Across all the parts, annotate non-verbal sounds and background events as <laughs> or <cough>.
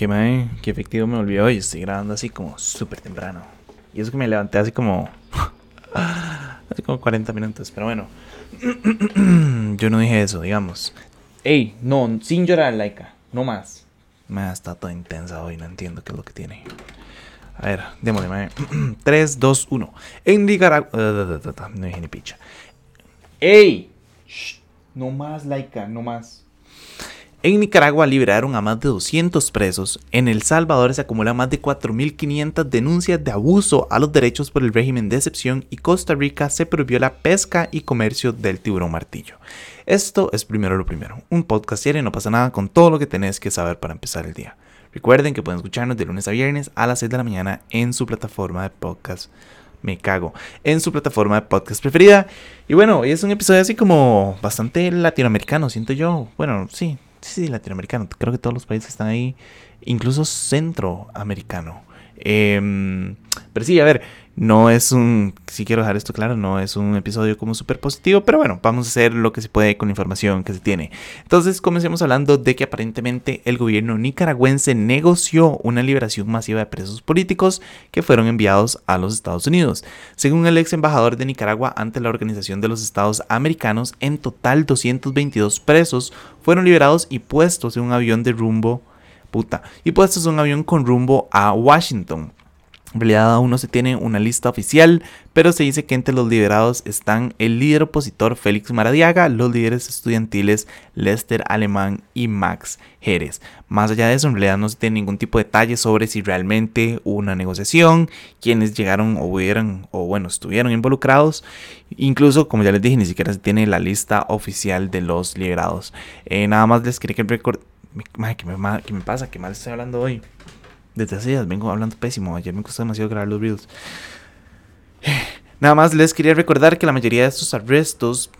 que, me, que efectivo me olvidó hoy. Estoy grabando así como súper temprano. Y eso que me levanté así como. <laughs> hace como 40 minutos. Pero bueno. <clears throat> Yo no dije eso, digamos. Ey, no, sin llorar, Laika. No más. Me está toda intensa hoy, no entiendo qué es lo que tiene. A ver, démosle, 3, 2, 1. En Nicaragua. <laughs> No dije ni picha. ¡Ey! No más, Laika, no más. En Nicaragua liberaron a más de 200 presos, en El Salvador se acumulan más de 4.500 denuncias de abuso a los derechos por el régimen de excepción y Costa Rica se prohibió la pesca y comercio del tiburón martillo. Esto es primero lo primero, un podcast serio no pasa nada con todo lo que tenés que saber para empezar el día. Recuerden que pueden escucharnos de lunes a viernes a las 6 de la mañana en su plataforma de podcast me cago en su plataforma de podcast preferida. Y bueno, hoy es un episodio así como bastante latinoamericano, siento yo. Bueno, sí, sí, latinoamericano. Creo que todos los países están ahí, incluso centroamericano. Em, pero sí, a ver, no es un, si quiero dejar esto claro, no es un episodio como súper positivo, pero bueno, vamos a hacer lo que se puede con la información que se tiene. Entonces, comencemos hablando de que aparentemente el gobierno nicaragüense negoció una liberación masiva de presos políticos que fueron enviados a los Estados Unidos. Según el ex embajador de Nicaragua ante la Organización de los Estados Americanos, en total 222 presos fueron liberados y puestos en un avión de rumbo puta, y puestos en un avión con rumbo a Washington. En realidad aún no se tiene una lista oficial, pero se dice que entre los liberados están el líder opositor Félix Maradiaga, los líderes estudiantiles Lester Alemán y Max Jerez. Más allá de eso, en realidad no se tiene ningún tipo de detalle sobre si realmente hubo una negociación, quienes llegaron o hubieran, o bueno, estuvieron involucrados. Incluso, como ya les dije, ni siquiera se tiene la lista oficial de los liberados. Eh, nada más les quería que recordar... ¿Qué me, ¿Qué me pasa? ¿Qué mal estoy hablando hoy? Desde hace días vengo hablando pésimo. Ayer me costó demasiado grabar los reels. <sighs> Nada más les quería recordar que la mayoría de estos arrestos.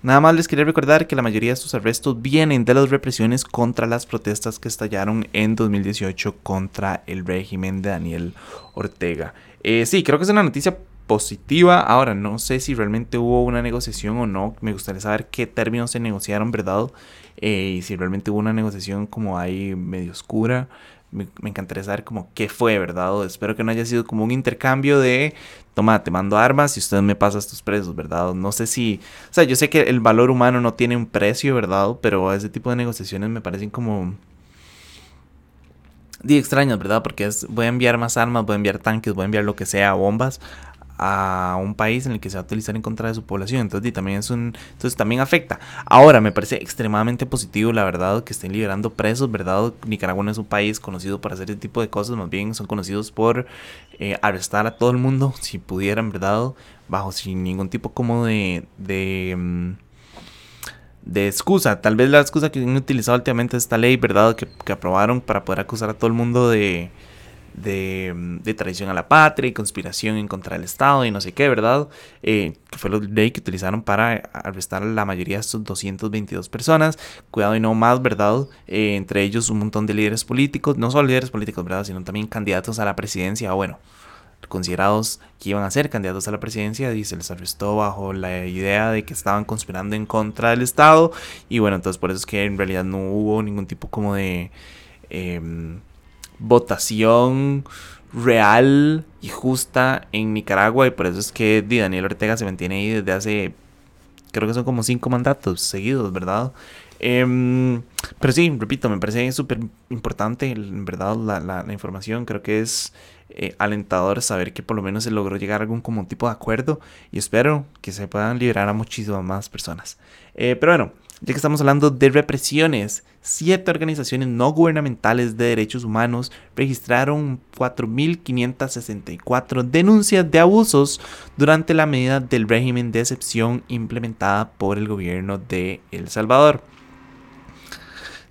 Nada más les quería recordar que la mayoría de estos arrestos vienen de las represiones contra las protestas que estallaron en 2018 contra el régimen de Daniel Ortega. Eh, sí, creo que es una noticia positiva. Ahora, no sé si realmente hubo una negociación o no. Me gustaría saber qué términos se negociaron, ¿verdad? Eh, y si realmente hubo una negociación como ahí medio oscura me, encantaría saber como qué fue, ¿verdad? espero que no haya sido como un intercambio de, toma, te mando armas y usted me pasa estos precios, ¿verdad? No sé si, o sea, yo sé que el valor humano no tiene un precio, ¿verdad? Pero ese tipo de negociaciones me parecen como... Di extrañas, ¿verdad? Porque es, voy a enviar más armas, voy a enviar tanques, voy a enviar lo que sea, bombas, a un país en el que se va a utilizar en contra de su población. Entonces, también es un, entonces también afecta. Ahora, me parece extremadamente positivo, la verdad, que estén liberando presos, ¿verdad? Nicaragua no es un país conocido por hacer ese tipo de cosas, más bien son conocidos por eh, arrestar a todo el mundo, si pudieran, ¿verdad? Bajo sin ningún tipo como de... de mm, de excusa, tal vez la excusa que han utilizado últimamente esta ley, ¿verdad? Que aprobaron para poder acusar a todo el mundo de, de, traición a la patria y conspiración en contra del Estado y no sé qué, ¿verdad? Eh, que fue la ley que utilizaron para arrestar a la mayoría de estos 222 personas. Cuidado y no más, ¿verdad? Eh, entre ellos un montón de líderes políticos, no solo líderes políticos, ¿verdad? Sino también candidatos a la presidencia, bueno, considerados que iban a ser candidatos a la presidencia y se les arrestó bajo la idea de que estaban conspirando en contra del Estado y bueno, entonces por eso es que en realidad no hubo ningún tipo como de... Em, votación real y justa en Nicaragua y por eso es que Daniel Ortega se mantiene ahí desde hace, creo que son como cinco mandatos seguidos, ¿verdad? Em, pero sí, repito, me parece súper importante, verdad, la, información. Creo que es eh, alentador saber que por lo menos se logró llegar a algún tipo de acuerdo y espero que se puedan liberar a muchísimas más personas. Eh, pero bueno, ya que estamos hablando de represiones, siete organizaciones no gubernamentales de derechos humanos registraron 4.564 denuncias de abusos durante la medida del régimen de excepción implementada por el gobierno de El Salvador.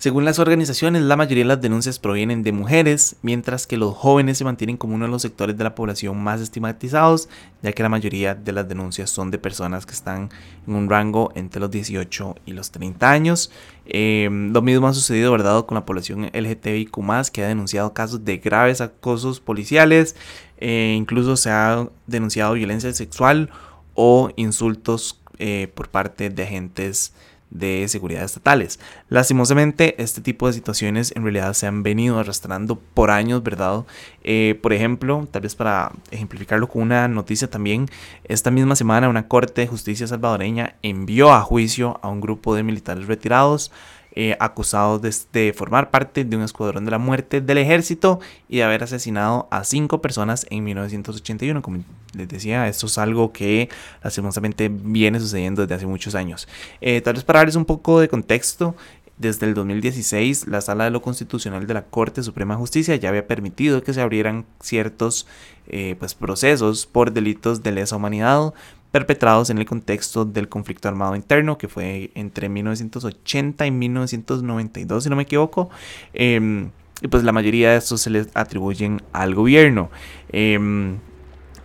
Según las organizaciones, la mayoría de las denuncias provienen de mujeres, mientras que los jóvenes se mantienen como uno de los sectores de la población más estigmatizados, ya que la mayoría de las denuncias son de personas que están en un rango entre los 18 y los 30 años. Eh, lo mismo ha sucedido, ¿verdad?, con la población LGTBIQ, que ha denunciado casos de graves acosos policiales, eh, incluso se ha denunciado violencia sexual o insultos eh, por parte de agentes de seguridad estatales. Lastimosamente, este tipo de situaciones en realidad se han venido arrastrando por años, ¿verdad? Eh, por ejemplo, tal vez para ejemplificarlo con una noticia también, esta misma semana una Corte de Justicia salvadoreña envió a juicio a un grupo de militares retirados eh, acusados de, formar parte de un escuadrón de la muerte del ejército y de haber asesinado a cinco personas en 1981. Como les decía, esto es algo que lastimosamente viene sucediendo desde hace muchos años. Eh, tal vez para darles un poco de contexto, desde el 2016, la Sala de lo Constitucional de la Corte Suprema de Justicia ya había permitido que se abrieran ciertos eh, pues, procesos por delitos de lesa humanidad, perpetrados en el contexto del conflicto armado interno que fue entre 1980 y 1992, si no me equivoco. Em, y pues la mayoría de estos se les atribuyen al gobierno. Em,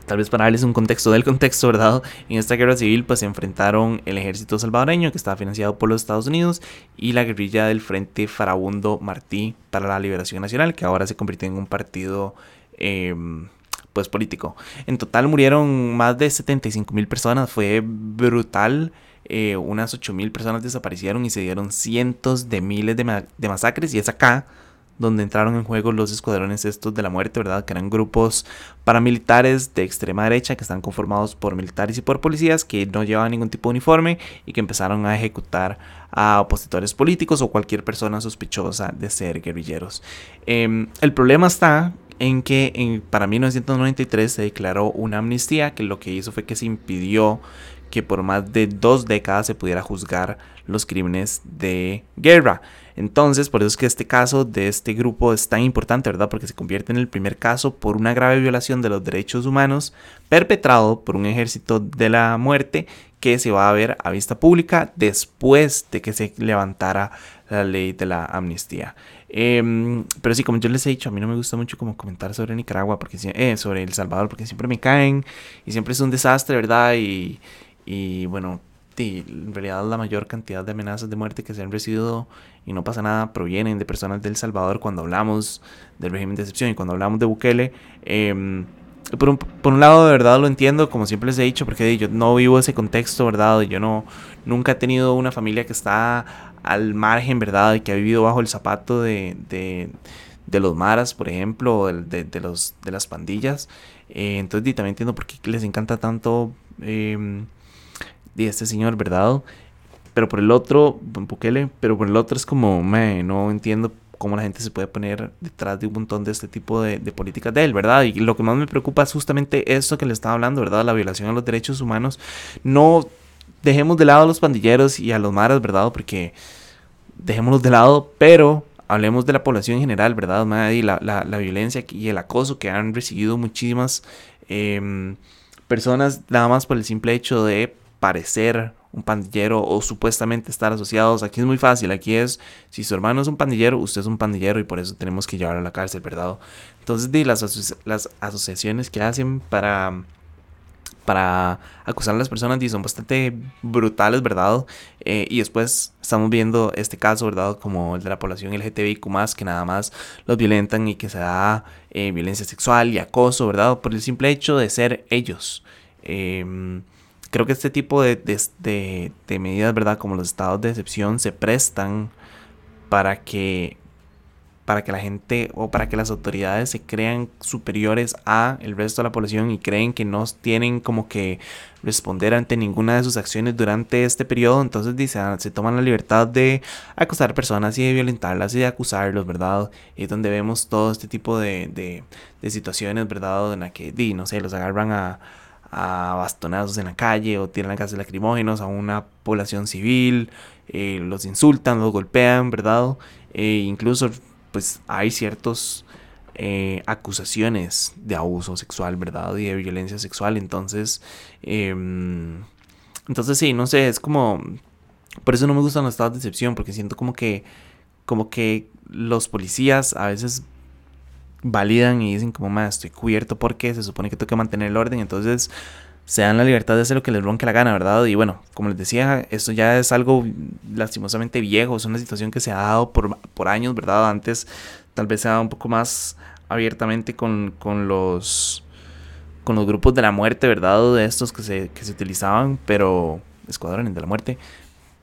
tal vez para darles un contexto del contexto, ¿verdad? En esta guerra civil pues se enfrentaron el ejército salvadoreño que estaba financiado por los Estados Unidos y la guerrilla del Frente Farabundo Martí para la Liberación Nacional que ahora se convirtió en un partido em, pues político. En total murieron más de 75 mil personas, fue brutal. Eh, unas 8 mil personas desaparecieron y se dieron cientos de miles de, de, masacres y es acá donde entraron en juego los escuadrones estos de la muerte, ¿verdad? Que eran grupos paramilitares de extrema derecha que están conformados por militares y por policías que no llevaban ningún tipo de uniforme y que empezaron a ejecutar a opositores políticos o cualquier persona sospechosa de ser guerrilleros. Em, el problema está en que en, para 1993 se declaró una amnistía que lo que hizo fue que se impidió que por más de dos décadas se pudiera juzgar los crímenes de guerra. Entonces, por eso es que este caso de este grupo es tan importante, ¿verdad? Porque se convierte en el primer caso por una grave violación de los derechos humanos perpetrado por un ejército de la muerte que se va a ver a vista pública después de que se levantara la ley de la amnistía. Em, pero sí, como yo les he dicho, a mí no me gusta mucho como comentar sobre Nicaragua, porque eh, sobre El Salvador, porque siempre me caen y siempre es un desastre, ¿verdad? Y, y bueno, en realidad la mayor cantidad de amenazas de muerte que se han recibido y no pasa nada provienen de personas del Salvador cuando hablamos del régimen de excepción y cuando hablamos de Bukele. Eh, por un, por un lado, de verdad lo entiendo, como siempre les he dicho, porque yo no vivo ese contexto, ¿verdad? Yo no, nunca he tenido una familia que está al margen, ¿verdad? Y que ha vivido bajo el zapato de, de, de los maras, por ejemplo, de, de, los, de las pandillas. Eh, entonces, también entiendo por qué les encanta tanto eh, este señor, ¿verdad? Pero por el otro, Bukele, pero por el otro es como, me, no entiendo cómo la gente se puede poner detrás de un montón de este tipo de, políticas de él, ¿verdad? Y lo que más me preocupa es justamente esto que le estaba hablando, ¿verdad? La violación a los derechos humanos. No dejemos de lado a los pandilleros y a los maras, ¿verdad? Porque dejémoslos de lado, pero hablemos de la población en general, ¿verdad? Y la, violencia y el acoso que han recibido muchísimas em, personas, nada más por el simple hecho de parecer un pandillero o supuestamente estar asociados. Aquí es muy fácil, aquí es, si su hermano es un pandillero, usted es un pandillero y por eso tenemos que llevarlo a la cárcel, ¿verdad? Entonces, de las, las asociaciones que hacen para, para acusar a las personas son bastante brutales, ¿verdad? Eh, y después estamos viendo este caso, ¿verdad? Como el de la población LGTBIQ+, que nada más los violentan y que se da eh, violencia sexual y acoso, ¿verdad? Por el simple hecho de ser ellos. Eh, creo que este tipo de, de, medidas, ¿verdad? Como los estados de excepción se prestan para que para que la gente o para que las autoridades se crean superiores a el resto de la población y creen que no tienen como que responder ante ninguna de sus acciones durante este periodo, entonces dice, ah, se toman la libertad de acosar personas y de violentarlas y de acusarlos, ¿verdad? Y es donde vemos todo este tipo de, de, de situaciones, ¿verdad? En la que, di, no sé, los agarran a, a bastonazos en la calle o tiran gases lacrimógenos a una población civil, eh, los insultan, los golpean, ¿verdad? E incluso pues hay ciertas eh, acusaciones de abuso sexual, ¿verdad? Y de violencia sexual, entonces, em, entonces sí, no sé, es como, por eso no me gustan los estados de excepción, porque siento como que, como que los policías a veces validan y dicen como, más estoy cubierto porque se supone que tengo que mantener el orden, entonces se dan la libertad de hacer lo que les ronque la gana, ¿verdad? Y bueno, como les decía, esto ya es algo lastimosamente viejo, es una situación que se ha dado por, por años, ¿verdad? Antes tal vez se ha dado un poco más abiertamente con, con los con los grupos de la muerte, ¿verdad? De estos que se, que se utilizaban, pero escuadrones de la muerte,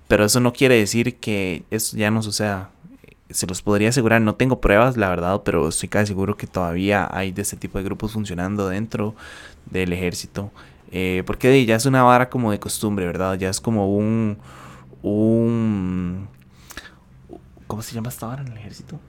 pero eso no quiere decir que eso ya no suceda. Se los podría asegurar, no tengo pruebas, la verdad, pero estoy casi seguro que todavía hay de este tipo de grupos funcionando dentro del ejército. Eh, porque ya es una vara como de costumbre, ¿verdad? Ya es como un... un ¿Cómo se llama esta vara en el ejército?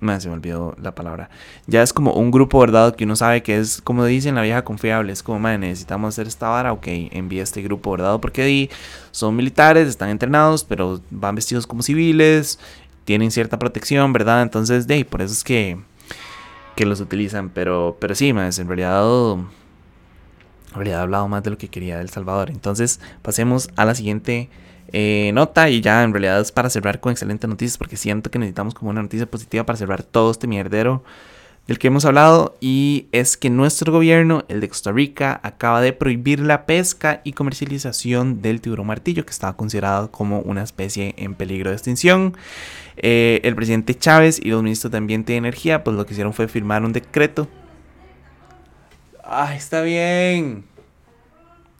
Me se me olvidó la palabra. Ya es como un grupo, ¿verdad? Que uno sabe que es, como dicen la vieja confiable. Es como, man, necesitamos hacer esta vara. Ok, envía este grupo, ¿verdad? Porque ahí son militares, están entrenados, pero van vestidos como civiles. Tienen cierta protección, ¿verdad? Entonces, de por eso es que, que los utilizan. Pero, pero sí, más en realidad. Habría hablado más de lo que quería del Salvador. Entonces, pasemos a la siguiente eh, nota y ya en realidad es para cerrar con excelentes noticias porque siento que necesitamos como una noticia positiva para cerrar todo este mierdero del que hemos hablado y es que nuestro gobierno, el de Costa Rica, acaba de prohibir la pesca y comercialización del tiburón martillo que estaba considerado como una especie en peligro de extinción. Eh, el presidente Chávez y los ministros de Ambiente y Energía pues lo que hicieron fue firmar un decreto. ¡Ay, está bien!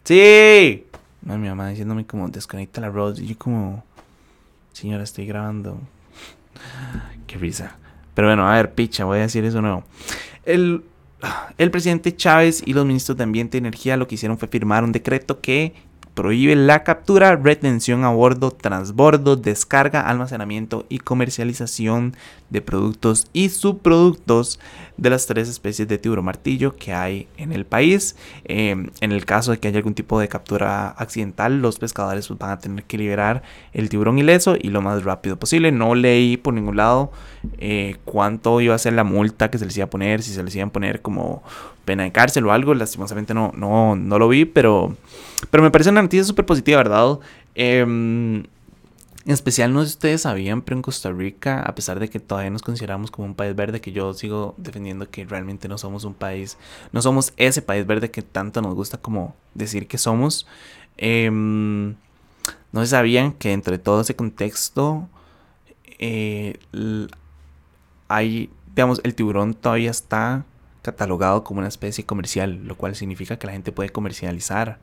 ¡Sí! Mi mamá diciéndome como desconecta la rod. Y yo como, señora, estoy grabando. <laughs> Qué risa. Pero bueno, a ver, picha, voy a decir eso no. El, el presidente Chávez y los ministros de Ambiente y Energía lo que hicieron fue firmar un decreto que prohíbe la captura, retención a bordo, transbordo, descarga, almacenamiento y comercialización de productos y subproductos de las tres especies de tiburón martillo que hay en el país. Em, en el caso de que haya algún tipo de captura accidental, los pescadores pues, van a tener que liberar el tiburón ileso y lo más rápido posible. No leí por ningún lado eh, cuánto iba a ser la multa que se les iba a poner, si se les iban a poner como pena de cárcel o algo. Lastimosamente no, no, no lo vi, pero, pero me parece una noticia súper positiva, ¿verdad? Em, en especial, no sé si ustedes sabían, pero en Costa Rica, a pesar de que todavía nos consideramos como un país verde, que yo sigo defendiendo que realmente no somos un país, no somos ese país verde que tanto nos gusta como decir que somos. Em, no sabían que entre todo ese contexto eh, hay, digamos, el tiburón todavía está catalogado como una especie comercial, lo cual significa que la gente puede comercializar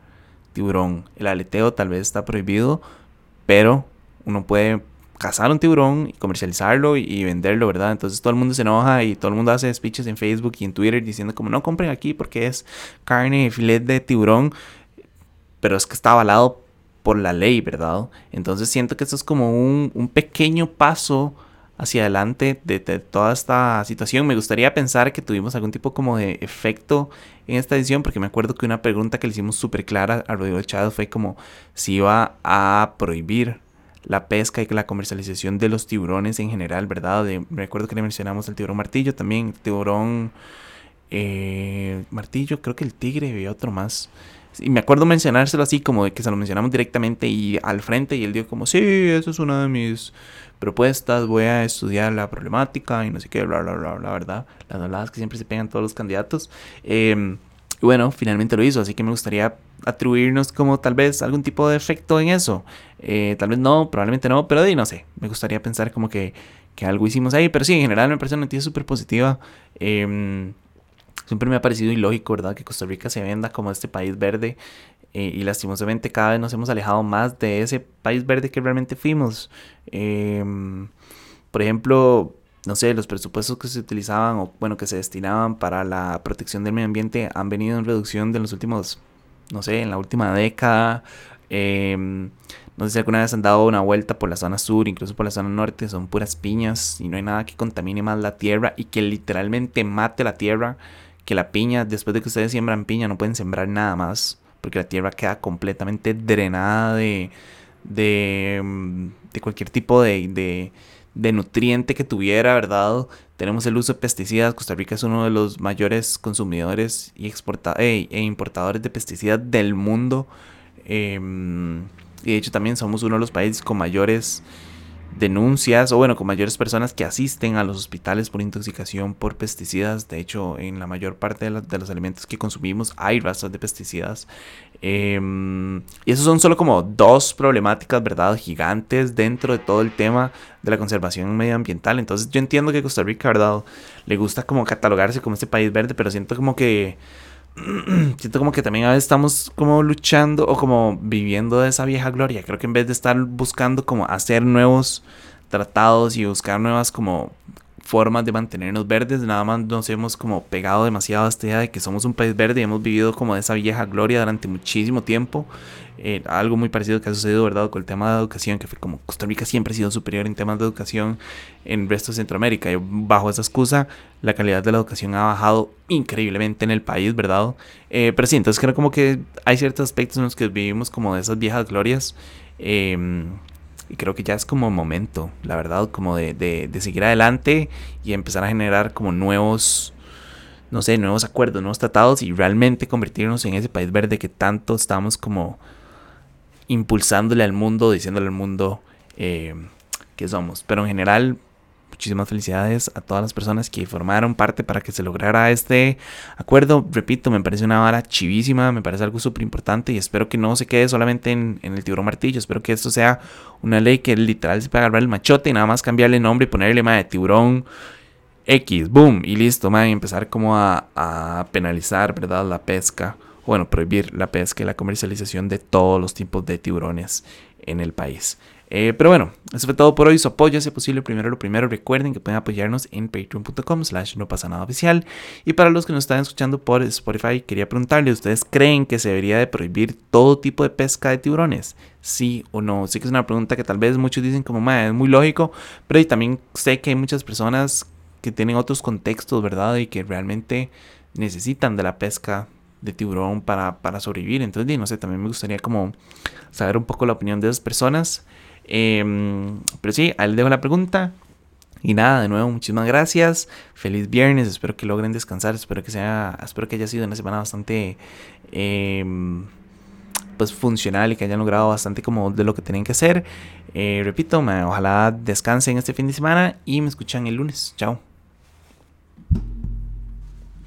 tiburón. El aleteo tal vez está prohibido, pero uno puede cazar un tiburón y comercializarlo y, venderlo, ¿verdad? Entonces todo el mundo se enoja y todo el mundo hace speeches en Facebook y en Twitter diciendo como no compren aquí porque es carne, filet de tiburón, pero es que está avalado por la ley, ¿verdad? Entonces siento que esto es como un, un pequeño paso hacia adelante de, toda esta situación. Me gustaría pensar que tuvimos algún tipo como de efecto en esta edición, porque me acuerdo que una pregunta que le hicimos súper clara a Rodrigo Chávez fue como si iba a prohibir la pesca y la comercialización de los tiburones en general, ¿verdad? me acuerdo que le mencionamos el tiburón martillo también, tiburón eh, martillo, creo que el tigre y otro más. Y me acuerdo mencionárselo así como de que se lo mencionamos directamente y al frente y él dijo como, sí, eso es una de mis propuestas, voy a estudiar la problemática y no sé qué, bla, bla, bla, la verdad. Las habladas que siempre se pegan todos los candidatos. Eh, y bueno, finalmente lo hizo, así que me gustaría atribuirnos como tal vez algún tipo de efecto en eso. Eh, tal vez no, probablemente no, pero de no sé, me gustaría pensar como que, que algo hicimos ahí. Pero sí, en general me parece una noticia súper positiva. Eh, siempre me ha parecido ilógico, ¿verdad? Que Costa Rica se venda como este país verde eh, y lastimosamente cada vez nos hemos alejado más de ese país verde que realmente fuimos. Em, por ejemplo, no sé, los presupuestos que se utilizaban o bueno, que se destinaban para la protección del medio ambiente han venido en reducción de los últimos, no sé, en la última década. Em, no sé si alguna vez han dado una vuelta por la zona sur, incluso por la zona norte, son puras piñas y no hay nada que contamine más la tierra y que literalmente mate la tierra que la piña, después de que ustedes siembran piña, no pueden sembrar nada más, porque la tierra queda completamente drenada de, de, mm, cualquier tipo de, de, nutriente que tuviera, ¿verdad? Tenemos el uso de pesticidas. Costa Rica es uno de los mayores consumidores y exporta e, e importadores de pesticidas del mundo. Em, y de hecho también somos uno de los países con mayores denuncias o bueno, con mayores personas que asisten a los hospitales por intoxicación por pesticidas. De hecho, en la mayor parte de, los alimentos que consumimos hay rastros de pesticidas. Em, y esos son solo como dos problemáticas, ¿verdad? Gigantes dentro de todo el tema de la conservación medioambiental. Entonces yo entiendo que Costa Rica, ¿verdad? Le gusta como catalogarse como este país verde, pero siento como que <clears throat> siento como que también a veces estamos como luchando o como viviendo de esa vieja gloria. Creo que en vez de estar buscando como hacer nuevos tratados y buscar nuevas como formas de mantenernos verdes, nada más nos hemos como pegado demasiado a esta idea de que somos un país verde y hemos vivido como de esa vieja gloria durante muchísimo tiempo. Eh, algo muy parecido que ha sucedido, ¿verdad? Con el tema de educación, que fue como Costa Rica siempre ha sido superior en temas de educación en el resto de Centroamérica. Y bajo esa excusa, la calidad de la educación ha bajado increíblemente en el país, ¿verdad? Eh, pero sí, entonces creo como que hay ciertos aspectos en los que vivimos como de esas viejas glorias. Eh, y creo que ya es como momento, la verdad, como de, de, seguir adelante y empezar a generar como nuevos, no sé, nuevos acuerdos, nuevos tratados y realmente convertirnos en ese país verde que tanto estamos como impulsándole al mundo, diciéndole al mundo eh, que somos. Pero en general, Muchísimas felicidades a todas las personas que formaron parte para que se lograra este acuerdo. Repito, me parece una vara chivísima, me parece algo súper importante y espero que no se quede solamente en, el tiburón martillo. Espero que esto sea una ley que literal se pueda agarrar el machote y nada más cambiarle nombre y ponerle más de tiburón X, boom, y listo, man, y empezar como a, a penalizar, ¿verdad? La pesca, bueno, prohibir la pesca y la comercialización de todos los tipos de tiburones en el país. Eh, pero bueno, eso fue todo por hoy. Su apoyo, si posible, primero lo primero. Recuerden que pueden apoyarnos en patreon.com slash no pasa nada oficial. Y para los que nos están escuchando por Spotify, quería preguntarle, ¿ustedes creen que se debería de prohibir todo tipo de pesca de tiburones? ¿Sí o no? Sí que es una pregunta que tal vez muchos dicen como, es muy lógico, pero también sé que hay muchas personas que tienen otros contextos, ¿verdad? Y que realmente necesitan de la pesca de tiburón para, para sobrevivir. Entonces, no sé, también me gustaría como saber un poco la opinión de esas personas. Em, pero sí, ahí les dejo la pregunta. Y nada, de nuevo, muchísimas gracias. Feliz viernes. Espero que logren descansar. Espero que sea. Espero que haya sido una semana bastante. Em, pues funcional y que hayan logrado bastante como de lo que tenían que hacer. Eh, repito, ojalá descansen este fin de semana y me escuchan el lunes. Chao.